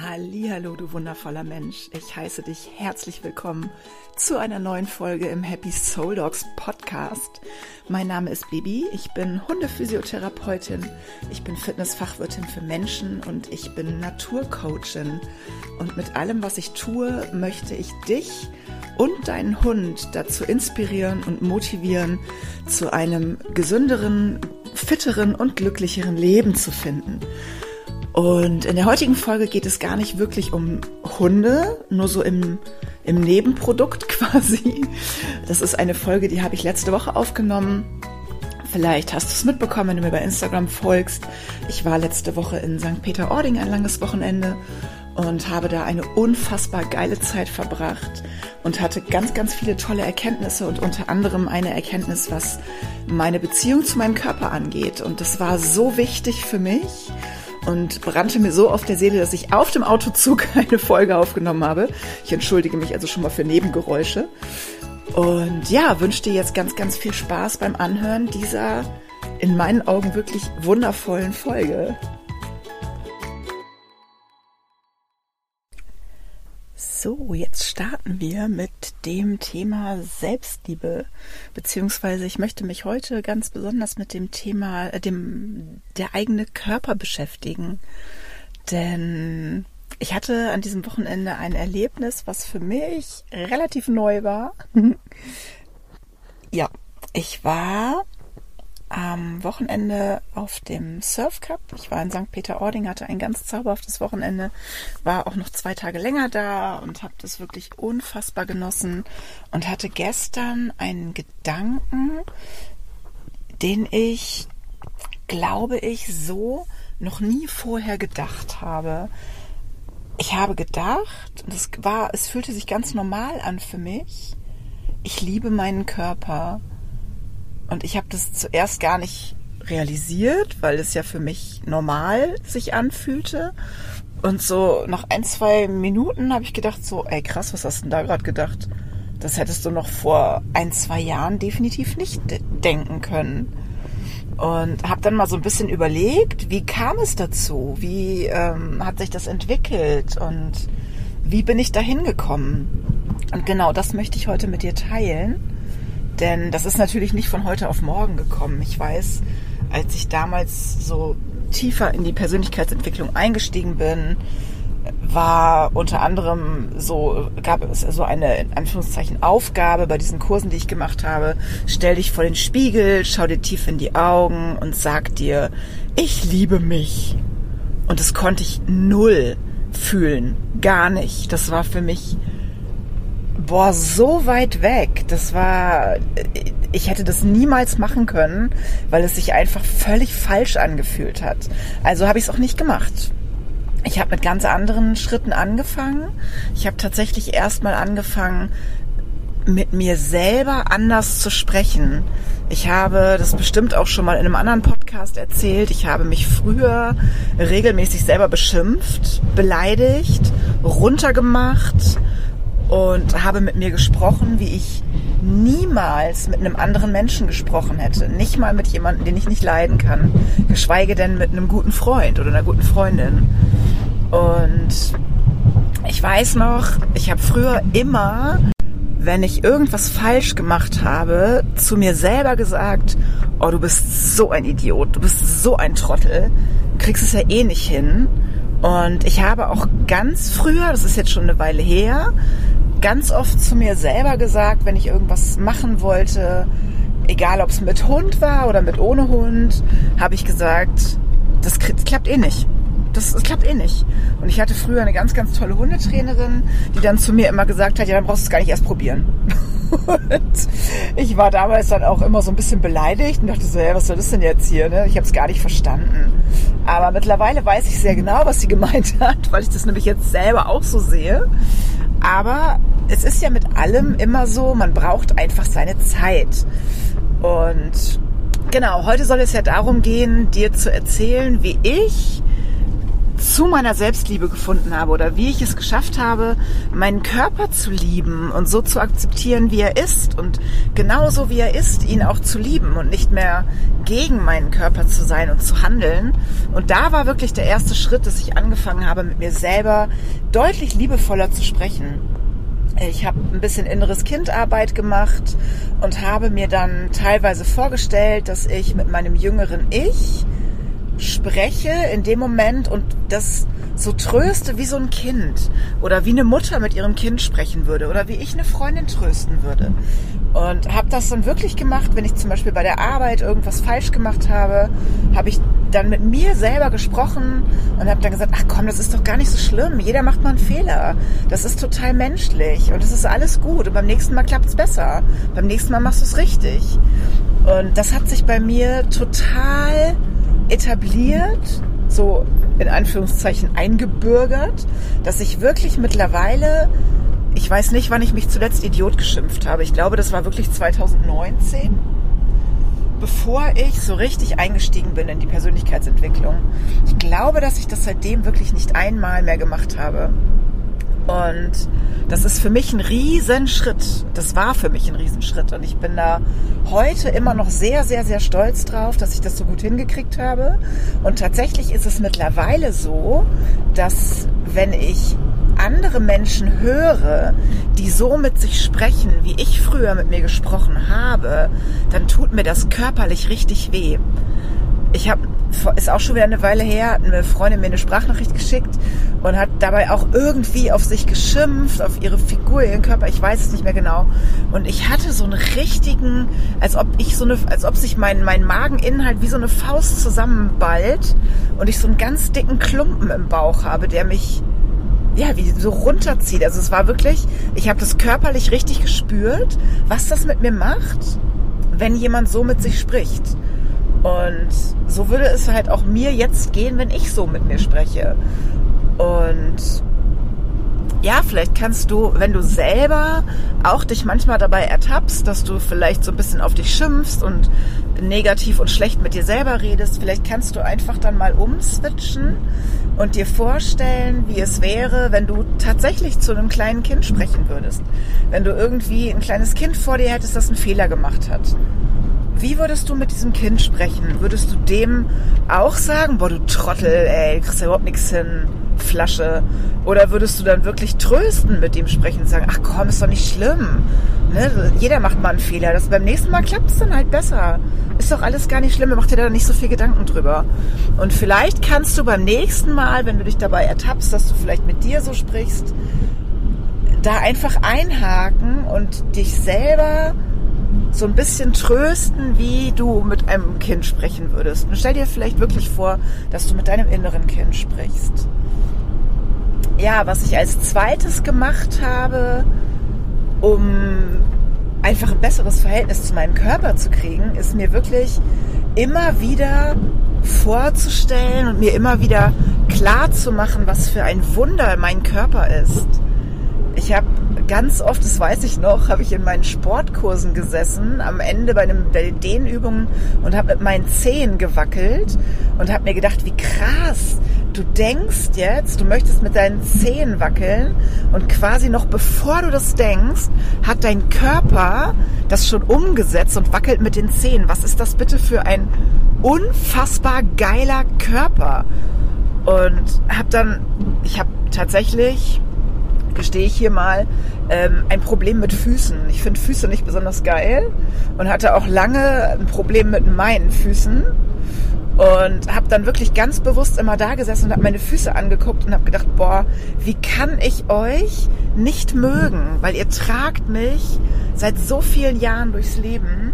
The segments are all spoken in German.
Hallo, du wundervoller Mensch. Ich heiße dich herzlich willkommen zu einer neuen Folge im Happy Soul Dogs Podcast. Mein Name ist Bibi. Ich bin Hundephysiotherapeutin. Ich bin Fitnessfachwirtin für Menschen und ich bin Naturcoachin. Und mit allem, was ich tue, möchte ich dich und deinen Hund dazu inspirieren und motivieren, zu einem gesünderen, fitteren und glücklicheren Leben zu finden. Und in der heutigen Folge geht es gar nicht wirklich um Hunde, nur so im, im Nebenprodukt quasi. Das ist eine Folge, die habe ich letzte Woche aufgenommen. Vielleicht hast du es mitbekommen, wenn du mir bei Instagram folgst. Ich war letzte Woche in St. Peter-Ording ein langes Wochenende und habe da eine unfassbar geile Zeit verbracht und hatte ganz, ganz viele tolle Erkenntnisse und unter anderem eine Erkenntnis, was meine Beziehung zu meinem Körper angeht. Und das war so wichtig für mich und brannte mir so auf der Seele, dass ich auf dem Autozug eine Folge aufgenommen habe. Ich entschuldige mich also schon mal für Nebengeräusche. Und ja, wünsche dir jetzt ganz, ganz viel Spaß beim Anhören dieser in meinen Augen wirklich wundervollen Folge. So, jetzt starten wir mit dem Thema Selbstliebe, beziehungsweise ich möchte mich heute ganz besonders mit dem Thema, äh, dem der eigene Körper beschäftigen, denn ich hatte an diesem Wochenende ein Erlebnis, was für mich relativ neu war. ja, ich war am Wochenende auf dem Surf Cup. Ich war in St. Peter-Ording, hatte ein ganz zauberhaftes Wochenende, war auch noch zwei Tage länger da und habe das wirklich unfassbar genossen und hatte gestern einen Gedanken, den ich, glaube ich, so noch nie vorher gedacht habe. Ich habe gedacht, das war, es fühlte sich ganz normal an für mich. Ich liebe meinen Körper und ich habe das zuerst gar nicht realisiert, weil es ja für mich normal sich anfühlte. Und so nach ein, zwei Minuten habe ich gedacht, so, ey krass, was hast du denn da gerade gedacht? Das hättest du noch vor ein, zwei Jahren definitiv nicht denken können. Und habe dann mal so ein bisschen überlegt, wie kam es dazu? Wie ähm, hat sich das entwickelt? Und wie bin ich da hingekommen? Und genau das möchte ich heute mit dir teilen. Denn das ist natürlich nicht von heute auf morgen gekommen. Ich weiß, als ich damals so tiefer in die Persönlichkeitsentwicklung eingestiegen bin, war unter anderem so, gab es so eine, in Anführungszeichen, Aufgabe bei diesen Kursen, die ich gemacht habe. Stell dich vor den Spiegel, schau dir tief in die Augen und sag dir, ich liebe mich. Und das konnte ich null fühlen. Gar nicht. Das war für mich boah, so weit weg. Das war, ich hätte das niemals machen können, weil es sich einfach völlig falsch angefühlt hat. Also habe ich es auch nicht gemacht. Ich habe mit ganz anderen Schritten angefangen. Ich habe tatsächlich erstmal angefangen, mit mir selber anders zu sprechen. Ich habe das bestimmt auch schon mal in einem anderen Podcast erzählt. Ich habe mich früher regelmäßig selber beschimpft, beleidigt, runtergemacht und habe mit mir gesprochen, wie ich niemals mit einem anderen Menschen gesprochen hätte. Nicht mal mit jemandem, den ich nicht leiden kann. Geschweige denn mit einem guten Freund oder einer guten Freundin. Und ich weiß noch, ich habe früher immer, wenn ich irgendwas falsch gemacht habe, zu mir selber gesagt, oh, du bist so ein Idiot, du bist so ein Trottel, du kriegst es ja eh nicht hin. Und ich habe auch ganz früher, das ist jetzt schon eine Weile her, ganz oft zu mir selber gesagt, wenn ich irgendwas machen wollte, egal ob es mit Hund war oder mit ohne Hund, habe ich gesagt, das klappt eh nicht. Das, das, klappt eh nicht. Und ich hatte früher eine ganz, ganz tolle Hundetrainerin, die dann zu mir immer gesagt hat, ja, dann brauchst du es gar nicht erst probieren. Und ich war damals dann auch immer so ein bisschen beleidigt und dachte so, ja, was soll das denn jetzt hier? Ne? Ich habe es gar nicht verstanden. Aber mittlerweile weiß ich sehr genau, was sie gemeint hat, weil ich das nämlich jetzt selber auch so sehe. Aber es ist ja mit allem immer so, man braucht einfach seine Zeit. Und genau, heute soll es ja darum gehen, dir zu erzählen, wie ich zu meiner Selbstliebe gefunden habe oder wie ich es geschafft habe, meinen Körper zu lieben und so zu akzeptieren, wie er ist und genauso wie er ist, ihn auch zu lieben und nicht mehr gegen meinen Körper zu sein und zu handeln. Und da war wirklich der erste Schritt, dass ich angefangen habe, mit mir selber deutlich liebevoller zu sprechen. Ich habe ein bisschen inneres Kindarbeit gemacht und habe mir dann teilweise vorgestellt, dass ich mit meinem jüngeren Ich spreche in dem Moment und das so tröste wie so ein Kind oder wie eine Mutter mit ihrem Kind sprechen würde oder wie ich eine Freundin trösten würde. Und habe das dann wirklich gemacht, wenn ich zum Beispiel bei der Arbeit irgendwas falsch gemacht habe, habe ich dann mit mir selber gesprochen und habe dann gesagt, ach komm, das ist doch gar nicht so schlimm. Jeder macht mal einen Fehler. Das ist total menschlich und es ist alles gut. Und beim nächsten Mal klappt es besser. Beim nächsten Mal machst du es richtig. Und das hat sich bei mir total etabliert, so in Anführungszeichen eingebürgert, dass ich wirklich mittlerweile, ich weiß nicht, wann ich mich zuletzt Idiot geschimpft habe. Ich glaube, das war wirklich 2019, bevor ich so richtig eingestiegen bin in die Persönlichkeitsentwicklung. Ich glaube, dass ich das seitdem wirklich nicht einmal mehr gemacht habe. Und das ist für mich ein Riesenschritt. Das war für mich ein Riesenschritt. Und ich bin da heute immer noch sehr, sehr, sehr stolz drauf, dass ich das so gut hingekriegt habe. Und tatsächlich ist es mittlerweile so, dass wenn ich andere Menschen höre, die so mit sich sprechen, wie ich früher mit mir gesprochen habe, dann tut mir das körperlich richtig weh. Ich habe ist auch schon wieder eine Weile her, eine Freundin mir eine Sprachnachricht geschickt und hat dabei auch irgendwie auf sich geschimpft, auf ihre Figur, ihren Körper, ich weiß es nicht mehr genau. Und ich hatte so einen richtigen, als ob ich so eine, als ob sich mein, mein Mageninhalt wie so eine Faust zusammenballt und ich so einen ganz dicken Klumpen im Bauch habe, der mich ja, wie so runterzieht. Also es war wirklich, ich habe das körperlich richtig gespürt, was das mit mir macht, wenn jemand so mit sich spricht. Und so würde es halt auch mir jetzt gehen, wenn ich so mit mir spreche. Und ja, vielleicht kannst du, wenn du selber auch dich manchmal dabei ertappst, dass du vielleicht so ein bisschen auf dich schimpfst und negativ und schlecht mit dir selber redest, vielleicht kannst du einfach dann mal umswitchen und dir vorstellen, wie es wäre, wenn du tatsächlich zu einem kleinen Kind sprechen würdest. Wenn du irgendwie ein kleines Kind vor dir hättest, das einen Fehler gemacht hat wie würdest du mit diesem Kind sprechen? Würdest du dem auch sagen, boah, du Trottel, ey, kriegst ja überhaupt nichts hin, Flasche? Oder würdest du dann wirklich trösten mit dem sprechen und sagen, ach komm, ist doch nicht schlimm. Ne? Jeder macht mal einen Fehler. Das, beim nächsten Mal klappt es dann halt besser. Ist doch alles gar nicht schlimm, mach dir da nicht so viel Gedanken drüber. Und vielleicht kannst du beim nächsten Mal, wenn du dich dabei ertappst, dass du vielleicht mit dir so sprichst, da einfach einhaken und dich selber so ein bisschen trösten, wie du mit einem Kind sprechen würdest. Und stell dir vielleicht wirklich vor, dass du mit deinem inneren Kind sprichst. Ja, was ich als zweites gemacht habe, um einfach ein besseres Verhältnis zu meinem Körper zu kriegen, ist mir wirklich immer wieder vorzustellen und mir immer wieder klar zu machen, was für ein Wunder mein Körper ist. Ich habe ganz oft, das weiß ich noch, habe ich in meinen Sportkursen gesessen, am Ende bei, einem, bei den Dehnübungen und habe mit meinen Zehen gewackelt und habe mir gedacht, wie krass, du denkst jetzt, du möchtest mit deinen Zehen wackeln und quasi noch bevor du das denkst, hat dein Körper das schon umgesetzt und wackelt mit den Zehen. Was ist das bitte für ein unfassbar geiler Körper? Und habe dann, ich habe tatsächlich gestehe ich hier mal, ähm, ein Problem mit Füßen. Ich finde Füße nicht besonders geil und hatte auch lange ein Problem mit meinen Füßen und habe dann wirklich ganz bewusst immer da gesessen und habe meine Füße angeguckt und habe gedacht, boah, wie kann ich euch nicht mögen? Weil ihr tragt mich seit so vielen Jahren durchs Leben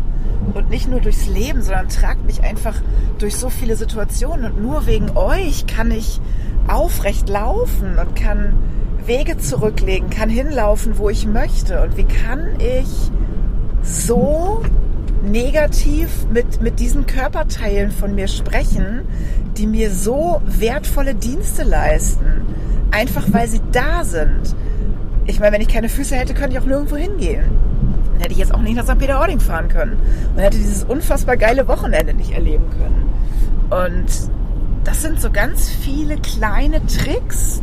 und nicht nur durchs Leben, sondern tragt mich einfach durch so viele Situationen und nur wegen euch kann ich aufrecht laufen und kann Wege zurücklegen, kann hinlaufen, wo ich möchte. Und wie kann ich so negativ mit, mit diesen Körperteilen von mir sprechen, die mir so wertvolle Dienste leisten? Einfach weil sie da sind. Ich meine, wenn ich keine Füße hätte, könnte ich auch nirgendwo hingehen. Dann hätte ich jetzt auch nicht nach St. Peter-Ording fahren können. Und hätte dieses unfassbar geile Wochenende nicht erleben können. Und das sind so ganz viele kleine Tricks,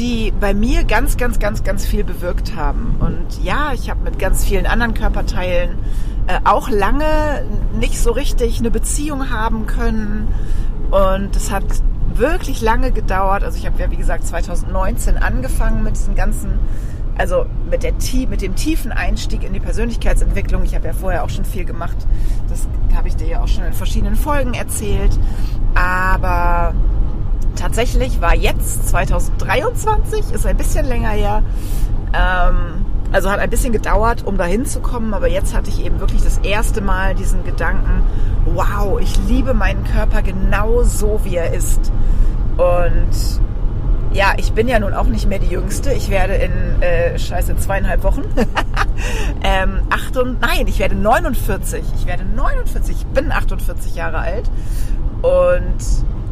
die bei mir ganz, ganz, ganz, ganz viel bewirkt haben. Und ja, ich habe mit ganz vielen anderen Körperteilen äh, auch lange nicht so richtig eine Beziehung haben können. Und es hat wirklich lange gedauert. Also ich habe ja, wie gesagt, 2019 angefangen mit diesen ganzen, also mit, der, mit dem tiefen Einstieg in die Persönlichkeitsentwicklung. Ich habe ja vorher auch schon viel gemacht. Das habe ich dir ja auch schon in verschiedenen Folgen erzählt. Aber tatsächlich war jetzt 2023, ist ein bisschen länger her, ähm, also hat ein bisschen gedauert, um dahin zu kommen, aber jetzt hatte ich eben wirklich das erste Mal diesen Gedanken, wow, ich liebe meinen Körper genau so, wie er ist. Und ja, ich bin ja nun auch nicht mehr die Jüngste. Ich werde in, äh, scheiße, zweieinhalb Wochen, ähm, acht und, nein, ich werde 49. Ich werde 49. Ich bin 48 Jahre alt. Und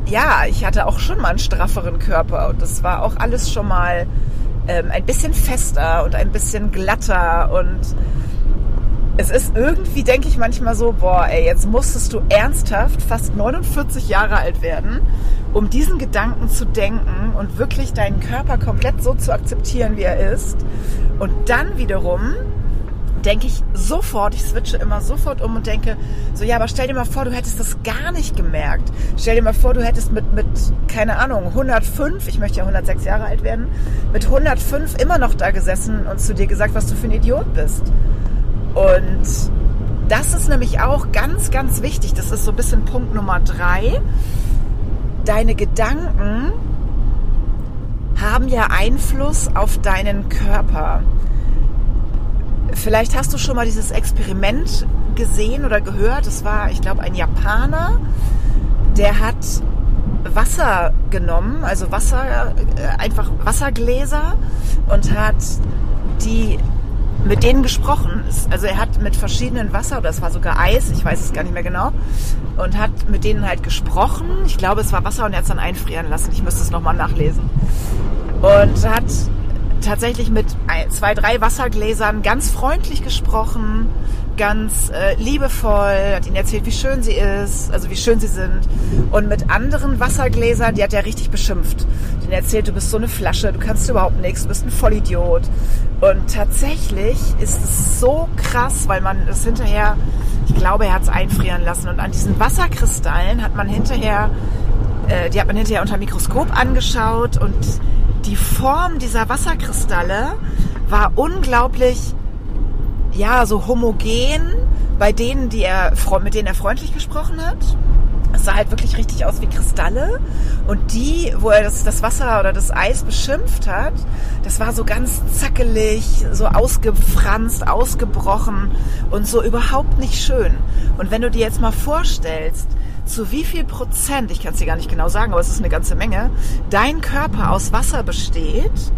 ja, ich hatte auch schon mal einen strafferen Körper und das war auch alles schon mal ähm, ein bisschen fester und ein bisschen glatter und es ist irgendwie, denke ich manchmal so, boah, ey, jetzt musstest du ernsthaft fast 49 Jahre alt werden, um diesen Gedanken zu denken und wirklich deinen Körper komplett so zu akzeptieren, wie er ist. Und dann wiederum denke ich sofort, ich switche immer sofort um und denke, so ja, aber stell dir mal vor, du hättest das gar nicht gemerkt. Stell dir mal vor, du hättest mit, mit keine Ahnung, 105, ich möchte ja 106 Jahre alt werden, mit 105 immer noch da gesessen und zu dir gesagt, was du für ein Idiot bist. Und das ist nämlich auch ganz, ganz wichtig. Das ist so ein bisschen Punkt Nummer drei. Deine Gedanken haben ja Einfluss auf deinen Körper. Vielleicht hast du schon mal dieses Experiment gesehen oder gehört. Es war, ich glaube, ein Japaner, der hat Wasser genommen, also Wasser, äh, einfach Wassergläser und hat die mit denen gesprochen. Also er hat mit verschiedenen Wasser, oder es war sogar Eis, ich weiß es gar nicht mehr genau, und hat mit denen halt gesprochen. Ich glaube, es war Wasser und er hat es dann einfrieren lassen. Ich müsste es nochmal nachlesen. Und hat tatsächlich mit zwei, drei Wassergläsern ganz freundlich gesprochen, ganz äh, liebevoll, hat ihnen erzählt, wie schön sie ist, also wie schön sie sind. Und mit anderen Wassergläsern, die hat er richtig beschimpft. Den erzählt, du bist so eine Flasche, du kannst überhaupt nichts, du bist ein Vollidiot. Und tatsächlich ist es so krass, weil man es hinterher, ich glaube, er hat es einfrieren lassen. Und an diesen Wasserkristallen hat man hinterher, äh, die hat man hinterher unter Mikroskop angeschaut und die Form dieser Wasserkristalle war unglaublich, ja, so homogen bei denen, die er, mit denen er freundlich gesprochen hat. Es sah halt wirklich richtig aus wie Kristalle. Und die, wo er das, das Wasser oder das Eis beschimpft hat, das war so ganz zackelig, so ausgefranst, ausgebrochen und so überhaupt nicht schön. Und wenn du dir jetzt mal vorstellst, zu wie viel Prozent, ich kann es dir gar nicht genau sagen, aber es ist eine ganze Menge, dein Körper aus Wasser besteht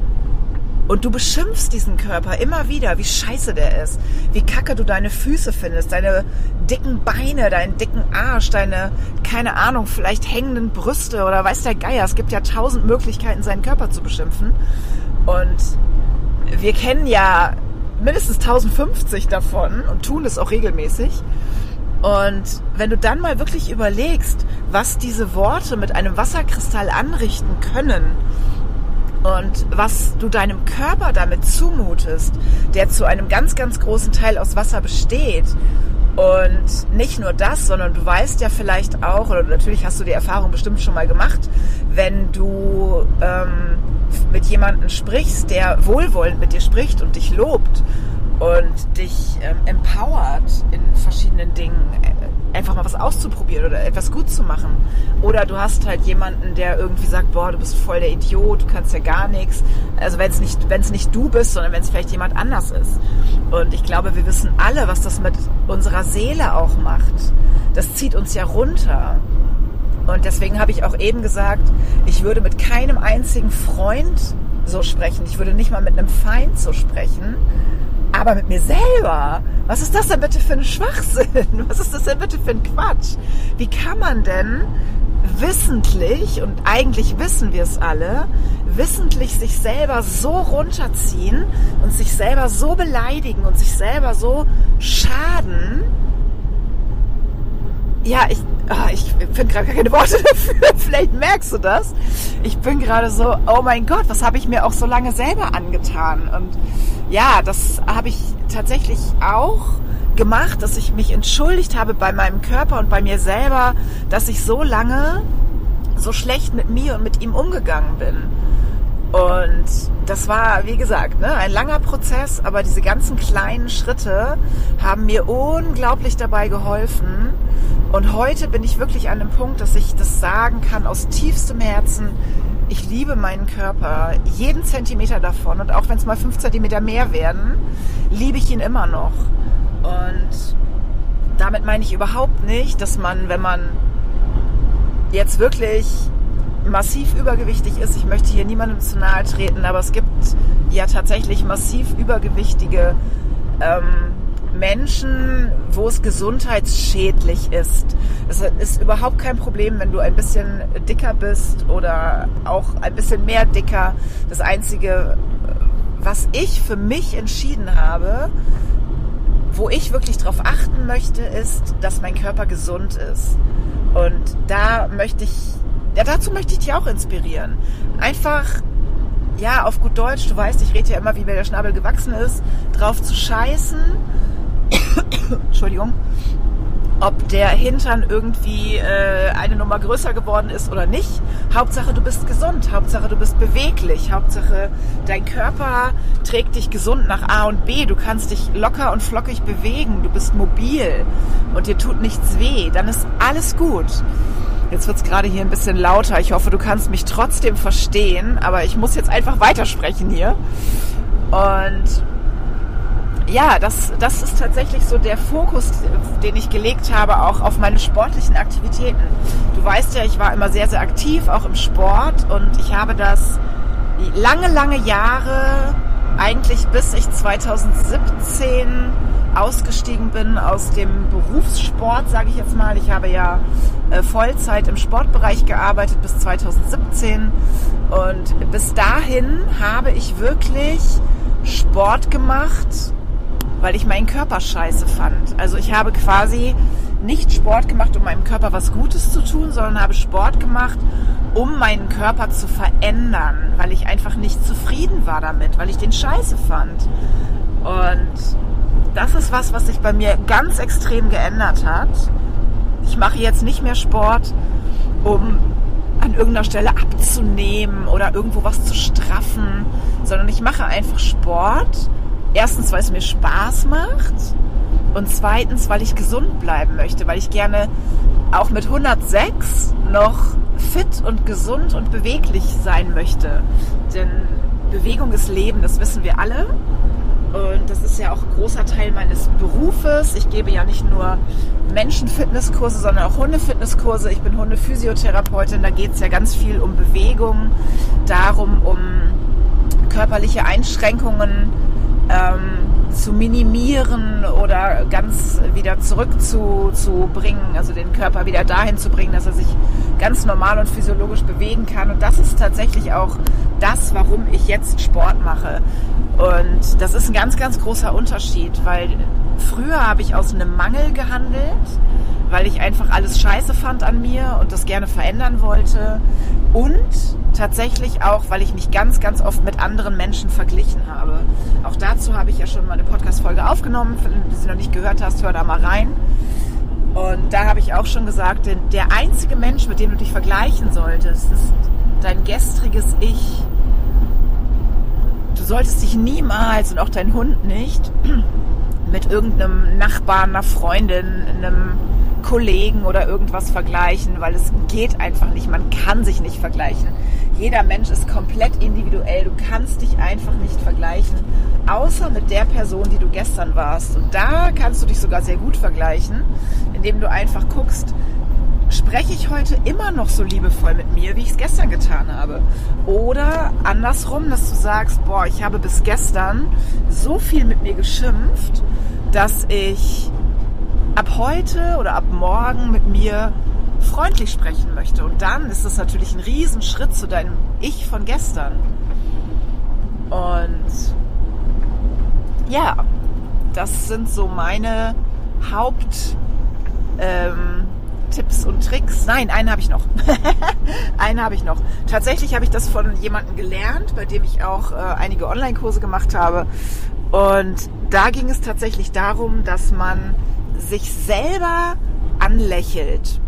und du beschimpfst diesen Körper immer wieder, wie scheiße der ist, wie kacke du deine Füße findest, deine dicken Beine, deinen dicken Arsch, deine, keine Ahnung, vielleicht hängenden Brüste oder weiß der Geier. Es gibt ja tausend Möglichkeiten, seinen Körper zu beschimpfen. Und wir kennen ja mindestens 1050 davon und tun es auch regelmäßig. Und wenn du dann mal wirklich überlegst, was diese Worte mit einem Wasserkristall anrichten können und was du deinem Körper damit zumutest, der zu einem ganz, ganz großen Teil aus Wasser besteht. Und nicht nur das, sondern du weißt ja vielleicht auch, oder natürlich hast du die Erfahrung bestimmt schon mal gemacht, wenn du ähm, mit jemandem sprichst, der wohlwollend mit dir spricht und dich lobt und dich ähm, empowert in verschiedenen Dingen, äh, einfach mal was auszuprobieren oder etwas gut zu machen. Oder du hast halt jemanden, der irgendwie sagt, boah, du bist voll der Idiot, du kannst ja gar nichts. Also wenn es nicht, wenn es nicht du bist, sondern wenn es vielleicht jemand anders ist. Und ich glaube, wir wissen alle, was das mit unserer Seele auch macht. Das zieht uns ja runter. Und deswegen habe ich auch eben gesagt, ich würde mit keinem einzigen Freund so sprechen. Ich würde nicht mal mit einem Feind so sprechen aber mit mir selber, was ist das denn bitte für ein Schwachsinn? Was ist das denn bitte für ein Quatsch? Wie kann man denn wissentlich, und eigentlich wissen wir es alle, wissentlich sich selber so runterziehen und sich selber so beleidigen und sich selber so schaden, ja, ich, ah, ich finde gerade keine Worte dafür. Vielleicht merkst du das. Ich bin gerade so, oh mein Gott, was habe ich mir auch so lange selber angetan? Und ja, das habe ich tatsächlich auch gemacht, dass ich mich entschuldigt habe bei meinem Körper und bei mir selber, dass ich so lange so schlecht mit mir und mit ihm umgegangen bin. Und das war, wie gesagt, ne, ein langer Prozess, aber diese ganzen kleinen Schritte haben mir unglaublich dabei geholfen. Und heute bin ich wirklich an dem Punkt, dass ich das sagen kann aus tiefstem Herzen. Ich liebe meinen Körper, jeden Zentimeter davon. Und auch wenn es mal fünf Zentimeter mehr werden, liebe ich ihn immer noch. Und damit meine ich überhaupt nicht, dass man, wenn man jetzt wirklich massiv übergewichtig ist. Ich möchte hier niemandem zu nahe treten, aber es gibt ja tatsächlich massiv übergewichtige ähm, Menschen, wo es gesundheitsschädlich ist. Es ist überhaupt kein Problem, wenn du ein bisschen dicker bist oder auch ein bisschen mehr dicker. Das Einzige, was ich für mich entschieden habe, wo ich wirklich darauf achten möchte, ist, dass mein Körper gesund ist. Und da möchte ich ja, dazu möchte ich dich auch inspirieren. Einfach, ja, auf gut Deutsch, du weißt, ich rede ja immer, wie mir der Schnabel gewachsen ist, drauf zu scheißen. Entschuldigung. Ob der Hintern irgendwie äh, eine Nummer größer geworden ist oder nicht. Hauptsache, du bist gesund. Hauptsache, du bist beweglich. Hauptsache, dein Körper trägt dich gesund nach A und B. Du kannst dich locker und flockig bewegen. Du bist mobil und dir tut nichts weh. Dann ist alles gut. Jetzt wird es gerade hier ein bisschen lauter. Ich hoffe, du kannst mich trotzdem verstehen, aber ich muss jetzt einfach weitersprechen hier. Und ja, das, das ist tatsächlich so der Fokus, den ich gelegt habe, auch auf meine sportlichen Aktivitäten. Du weißt ja, ich war immer sehr, sehr aktiv, auch im Sport und ich habe das lange, lange Jahre, eigentlich bis ich 2017 ausgestiegen bin aus dem Berufssport, sage ich jetzt mal. Ich habe ja äh, Vollzeit im Sportbereich gearbeitet bis 2017 und bis dahin habe ich wirklich Sport gemacht, weil ich meinen Körper scheiße fand. Also ich habe quasi nicht Sport gemacht, um meinem Körper was Gutes zu tun, sondern habe Sport gemacht, um meinen Körper zu verändern, weil ich einfach nicht zufrieden war damit, weil ich den scheiße fand. Und das ist was, was sich bei mir ganz extrem geändert hat. Ich mache jetzt nicht mehr Sport, um an irgendeiner Stelle abzunehmen oder irgendwo was zu straffen, sondern ich mache einfach Sport. Erstens, weil es mir Spaß macht und zweitens, weil ich gesund bleiben möchte, weil ich gerne auch mit 106 noch fit und gesund und beweglich sein möchte. Denn Bewegung ist Leben, das wissen wir alle. Und das ist ja auch ein großer Teil meines Berufes. Ich gebe ja nicht nur Menschenfitnesskurse, sondern auch Hundefitnesskurse. Ich bin Hundephysiotherapeutin. Da geht es ja ganz viel um Bewegung, darum, um körperliche Einschränkungen ähm, zu minimieren oder ganz wieder zurückzubringen, also den Körper wieder dahin zu bringen, dass er sich ganz normal und physiologisch bewegen kann. Und das ist tatsächlich auch das, warum ich jetzt Sport mache. Und das ist ein ganz, ganz großer Unterschied, weil früher habe ich aus einem Mangel gehandelt, weil ich einfach alles scheiße fand an mir und das gerne verändern wollte. Und tatsächlich auch, weil ich mich ganz, ganz oft mit anderen Menschen verglichen habe. Auch dazu habe ich ja schon mal eine Podcast-Folge aufgenommen. Wenn du sie noch nicht gehört hast, hör da mal rein. Und da habe ich auch schon gesagt, der einzige Mensch, mit dem du dich vergleichen solltest, ist dein gestriges Ich solltest dich niemals und auch dein Hund nicht mit irgendeinem Nachbarn, einer Freundin, einem Kollegen oder irgendwas vergleichen, weil es geht einfach nicht. Man kann sich nicht vergleichen. Jeder Mensch ist komplett individuell. Du kannst dich einfach nicht vergleichen, außer mit der Person, die du gestern warst. Und da kannst du dich sogar sehr gut vergleichen, indem du einfach guckst, spreche ich heute immer noch so liebevoll mit mir, wie ich es gestern getan habe? Oder andersrum, dass du sagst, boah, ich habe bis gestern so viel mit mir geschimpft, dass ich ab heute oder ab morgen mit mir freundlich sprechen möchte. Und dann ist das natürlich ein Riesenschritt zu deinem Ich von gestern. Und ja, das sind so meine Haupt... Ähm, und Tricks. Nein, einen habe ich noch. einen habe ich noch. Tatsächlich habe ich das von jemandem gelernt, bei dem ich auch äh, einige Online-Kurse gemacht habe. Und da ging es tatsächlich darum, dass man sich selber anlächelt.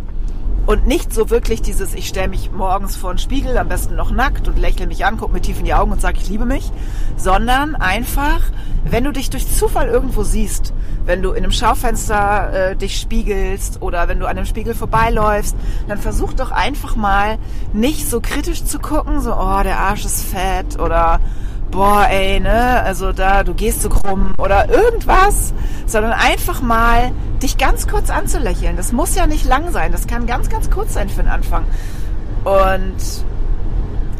Und nicht so wirklich dieses, ich stelle mich morgens vor den Spiegel, am besten noch nackt und lächle mich an, gucke mir tief in die Augen und sage, ich liebe mich, sondern einfach, wenn du dich durch Zufall irgendwo siehst, wenn du in einem Schaufenster äh, dich spiegelst oder wenn du an einem Spiegel vorbeiläufst, dann versuch doch einfach mal nicht so kritisch zu gucken, so, oh, der Arsch ist fett oder boah, ey, ne, also da, du gehst so krumm oder irgendwas, sondern einfach mal dich ganz kurz anzulächeln. Das muss ja nicht lang sein, das kann ganz, ganz kurz sein für den Anfang. Und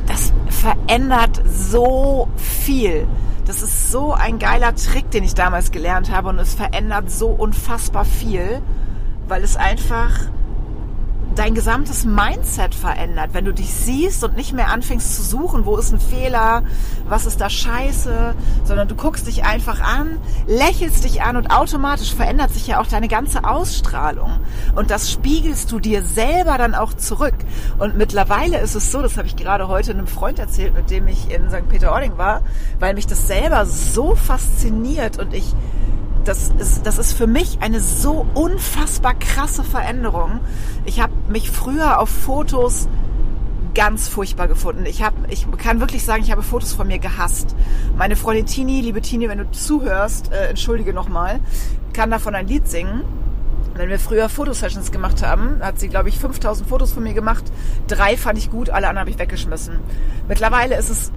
das verändert so viel. Das ist so ein geiler Trick, den ich damals gelernt habe und es verändert so unfassbar viel, weil es einfach dein gesamtes Mindset verändert, wenn du dich siehst und nicht mehr anfängst zu suchen, wo ist ein Fehler, was ist da scheiße, sondern du guckst dich einfach an, lächelst dich an und automatisch verändert sich ja auch deine ganze Ausstrahlung. Und das spiegelst du dir selber dann auch zurück. Und mittlerweile ist es so, das habe ich gerade heute einem Freund erzählt, mit dem ich in St. Peter-Ording war, weil mich das selber so fasziniert und ich das ist, das ist für mich eine so unfassbar krasse Veränderung. Ich habe mich früher auf Fotos ganz furchtbar gefunden. Ich, hab, ich kann wirklich sagen, ich habe Fotos von mir gehasst. Meine Freundin Tini, liebe Tini, wenn du zuhörst, äh, entschuldige nochmal, kann davon ein Lied singen. Wenn wir früher Fotosessions gemacht haben, hat sie, glaube ich, 5000 Fotos von mir gemacht. Drei fand ich gut, alle anderen habe ich weggeschmissen. Mittlerweile ist es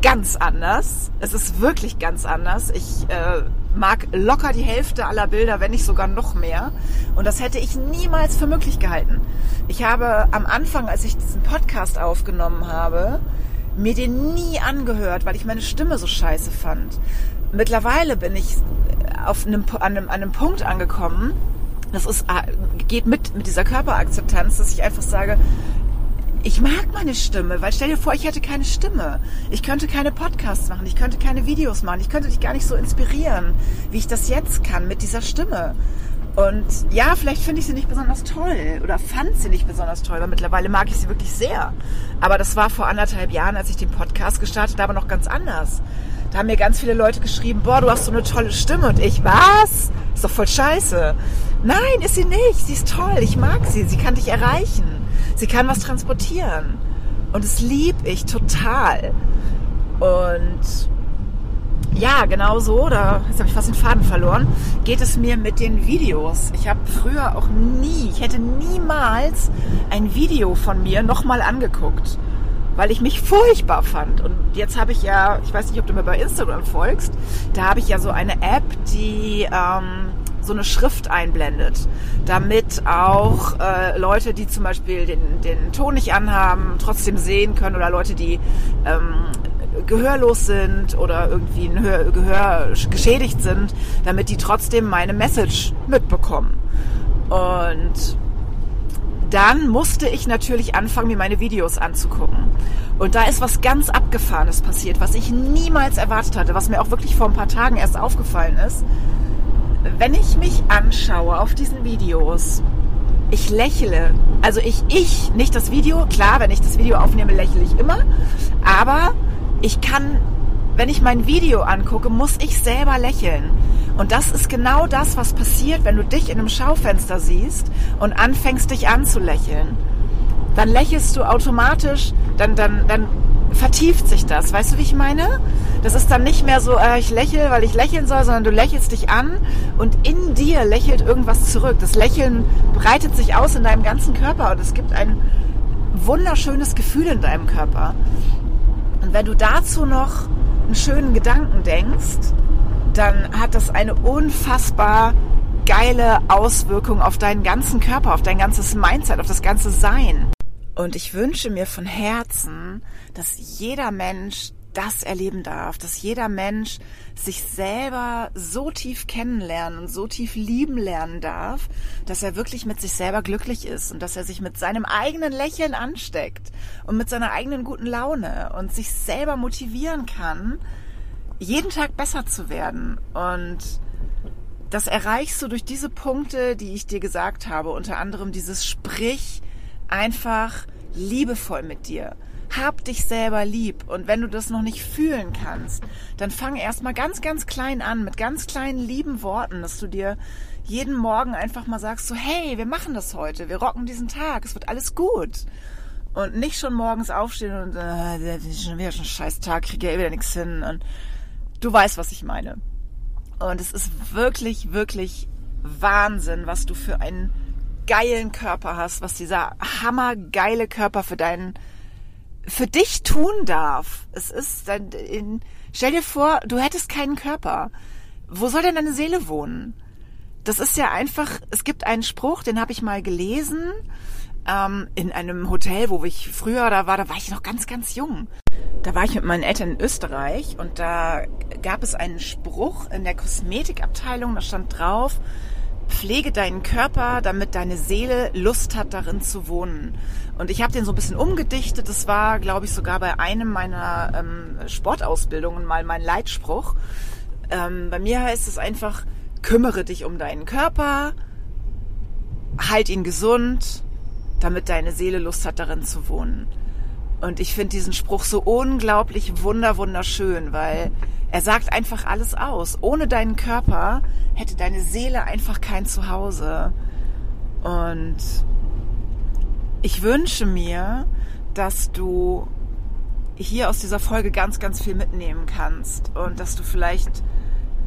ganz anders. Es ist wirklich ganz anders. Ich äh, mag locker die Hälfte aller Bilder, wenn nicht sogar noch mehr. Und das hätte ich niemals für möglich gehalten. Ich habe am Anfang, als ich diesen Podcast aufgenommen habe, mir den nie angehört, weil ich meine Stimme so scheiße fand. Mittlerweile bin ich auf einem, an, einem, an einem Punkt angekommen, das ist, äh, geht mit, mit dieser Körperakzeptanz, dass ich einfach sage, ich mag meine Stimme, weil stell dir vor, ich hätte keine Stimme. Ich könnte keine Podcasts machen, ich könnte keine Videos machen, ich könnte dich gar nicht so inspirieren, wie ich das jetzt kann mit dieser Stimme. Und ja, vielleicht finde ich sie nicht besonders toll oder fand sie nicht besonders toll, weil mittlerweile mag ich sie wirklich sehr. Aber das war vor anderthalb Jahren, als ich den Podcast gestartet habe, noch ganz anders. Da haben mir ganz viele Leute geschrieben, boah, du hast so eine tolle Stimme. Und ich, was? Ist doch voll scheiße. Nein, ist sie nicht. Sie ist toll. Ich mag sie. Sie kann dich erreichen. Sie kann was transportieren. Und das liebe ich total. Und ja, genau so, da jetzt habe ich fast den Faden verloren, geht es mir mit den Videos. Ich habe früher auch nie, ich hätte niemals ein Video von mir nochmal angeguckt, weil ich mich furchtbar fand. Und jetzt habe ich ja, ich weiß nicht, ob du mir bei Instagram folgst, da habe ich ja so eine App, die ähm, so eine Schrift einblendet, damit auch äh, Leute, die zum Beispiel den, den Ton nicht anhaben, trotzdem sehen können oder Leute, die ähm, gehörlos sind oder irgendwie ein Hör Gehör geschädigt sind, damit die trotzdem meine Message mitbekommen. Und dann musste ich natürlich anfangen, mir meine Videos anzugucken. Und da ist was ganz Abgefahrenes passiert, was ich niemals erwartet hatte, was mir auch wirklich vor ein paar Tagen erst aufgefallen ist wenn ich mich anschaue auf diesen Videos, ich lächle. Also ich, ich, nicht das Video. Klar, wenn ich das Video aufnehme, lächle ich immer. Aber ich kann, wenn ich mein Video angucke, muss ich selber lächeln. Und das ist genau das, was passiert, wenn du dich in einem Schaufenster siehst und anfängst, dich anzulächeln. Dann lächelst du automatisch, dann, dann, dann vertieft sich das. Weißt du, wie ich meine? Das ist dann nicht mehr so, äh, ich lächle, weil ich lächeln soll, sondern du lächelst dich an und in dir lächelt irgendwas zurück. Das Lächeln breitet sich aus in deinem ganzen Körper und es gibt ein wunderschönes Gefühl in deinem Körper. Und wenn du dazu noch einen schönen Gedanken denkst, dann hat das eine unfassbar geile Auswirkung auf deinen ganzen Körper, auf dein ganzes Mindset, auf das ganze Sein. Und ich wünsche mir von Herzen, dass jeder Mensch das erleben darf, dass jeder Mensch sich selber so tief kennenlernen und so tief lieben lernen darf, dass er wirklich mit sich selber glücklich ist und dass er sich mit seinem eigenen Lächeln ansteckt und mit seiner eigenen guten Laune und sich selber motivieren kann, jeden Tag besser zu werden. Und das erreichst du durch diese Punkte, die ich dir gesagt habe. Unter anderem dieses Sprich einfach liebevoll mit dir. Hab dich selber lieb. Und wenn du das noch nicht fühlen kannst, dann fang erstmal ganz, ganz klein an, mit ganz kleinen lieben Worten, dass du dir jeden Morgen einfach mal sagst, so, hey, wir machen das heute, wir rocken diesen Tag, es wird alles gut. Und nicht schon morgens aufstehen und, äh, schon wieder schon ein scheiß Tag, kriege ja eh wieder nichts hin. Und du weißt, was ich meine. Und es ist wirklich, wirklich Wahnsinn, was du für einen geilen Körper hast, was dieser hammergeile Körper für deinen, für dich tun darf. Es ist, dann in, stell dir vor, du hättest keinen Körper. Wo soll denn deine Seele wohnen? Das ist ja einfach, es gibt einen Spruch, den habe ich mal gelesen, ähm, in einem Hotel, wo ich früher da war, da war ich noch ganz, ganz jung. Da war ich mit meinen Eltern in Österreich und da gab es einen Spruch in der Kosmetikabteilung, da stand drauf, pflege deinen Körper, damit deine Seele Lust hat, darin zu wohnen. Und ich habe den so ein bisschen umgedichtet. Das war, glaube ich, sogar bei einem meiner ähm, Sportausbildungen mal mein Leitspruch. Ähm, bei mir heißt es einfach, kümmere dich um deinen Körper, halt ihn gesund, damit deine Seele Lust hat, darin zu wohnen. Und ich finde diesen Spruch so unglaublich wunder, wunderschön, weil er sagt einfach alles aus. Ohne deinen Körper hätte deine Seele einfach kein Zuhause. Und ich wünsche mir, dass du hier aus dieser Folge ganz, ganz viel mitnehmen kannst und dass du vielleicht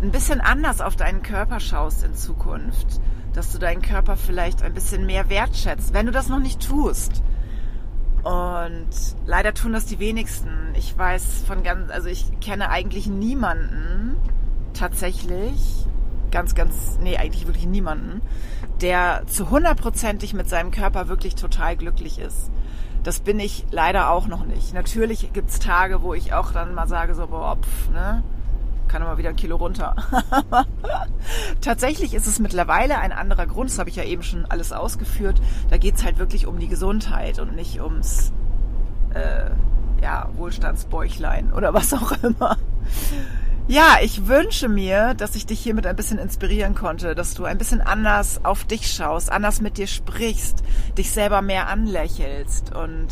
ein bisschen anders auf deinen Körper schaust in Zukunft, dass du deinen Körper vielleicht ein bisschen mehr wertschätzt, wenn du das noch nicht tust. Und leider tun das die wenigsten. Ich weiß von ganz, also ich kenne eigentlich niemanden tatsächlich, ganz, ganz, nee, eigentlich wirklich niemanden, der zu hundertprozentig mit seinem Körper wirklich total glücklich ist. Das bin ich leider auch noch nicht. Natürlich gibt's Tage, wo ich auch dann mal sage, so, boah, pf, ne, kann immer wieder ein Kilo runter. Tatsächlich ist es mittlerweile ein anderer Grund, das habe ich ja eben schon alles ausgeführt. Da geht's halt wirklich um die Gesundheit und nicht ums äh, ja, Wohlstandsbäuchlein oder was auch immer. Ja, ich wünsche mir, dass ich dich hiermit ein bisschen inspirieren konnte, dass du ein bisschen anders auf dich schaust, anders mit dir sprichst, dich selber mehr anlächelst und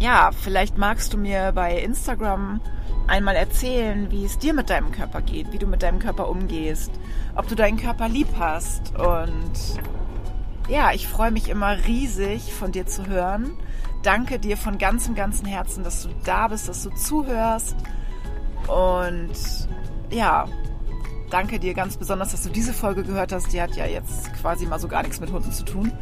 ja, vielleicht magst du mir bei Instagram einmal erzählen, wie es dir mit deinem Körper geht, wie du mit deinem Körper umgehst, ob du deinen Körper lieb hast. Und ja, ich freue mich immer riesig von dir zu hören. Danke dir von ganzem, ganzem Herzen, dass du da bist, dass du zuhörst. Und ja, danke dir ganz besonders, dass du diese Folge gehört hast. Die hat ja jetzt quasi mal so gar nichts mit Hunden zu tun.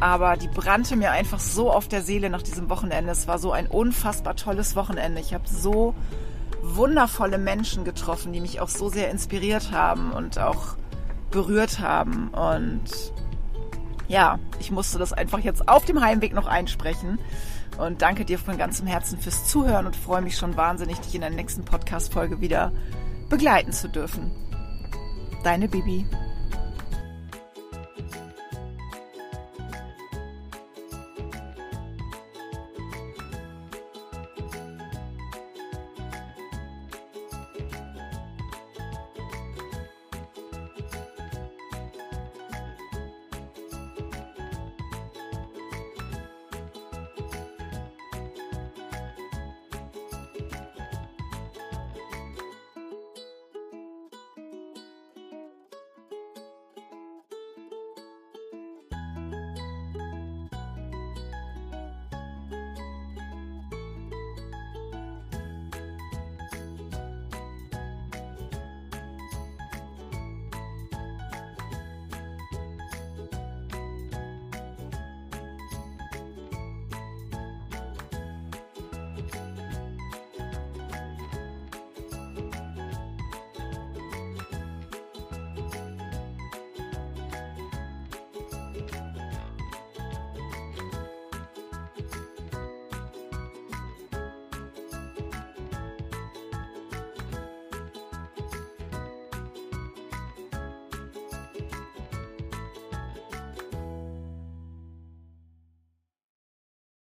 Aber die brannte mir einfach so auf der Seele nach diesem Wochenende. Es war so ein unfassbar tolles Wochenende. Ich habe so wundervolle Menschen getroffen, die mich auch so sehr inspiriert haben und auch berührt haben. Und ja, ich musste das einfach jetzt auf dem Heimweg noch einsprechen. Und danke dir von ganzem Herzen fürs Zuhören und freue mich schon wahnsinnig, dich in der nächsten Podcast-Folge wieder begleiten zu dürfen. Deine Bibi.